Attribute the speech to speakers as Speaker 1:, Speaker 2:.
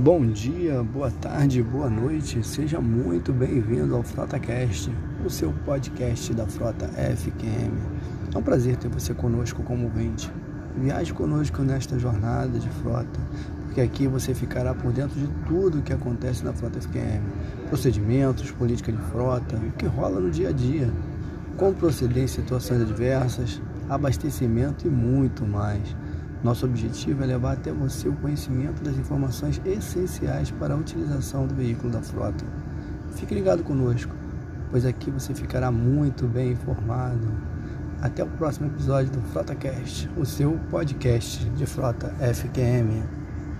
Speaker 1: Bom dia, boa tarde, boa noite, seja muito bem-vindo ao FrotaCast, o seu podcast da Frota FQM. É um prazer ter você conosco como ouvinte. Viaje conosco nesta jornada de frota, porque aqui você ficará por dentro de tudo o que acontece na Frota FQM: procedimentos, política de frota, o que rola no dia a dia, como proceder em situações adversas, abastecimento e muito mais. Nosso objetivo é levar até você o conhecimento das informações essenciais para a utilização do veículo da frota. Fique ligado conosco, pois aqui você ficará muito bem informado. Até o próximo episódio do FrotaCast, o seu podcast de frota FQM.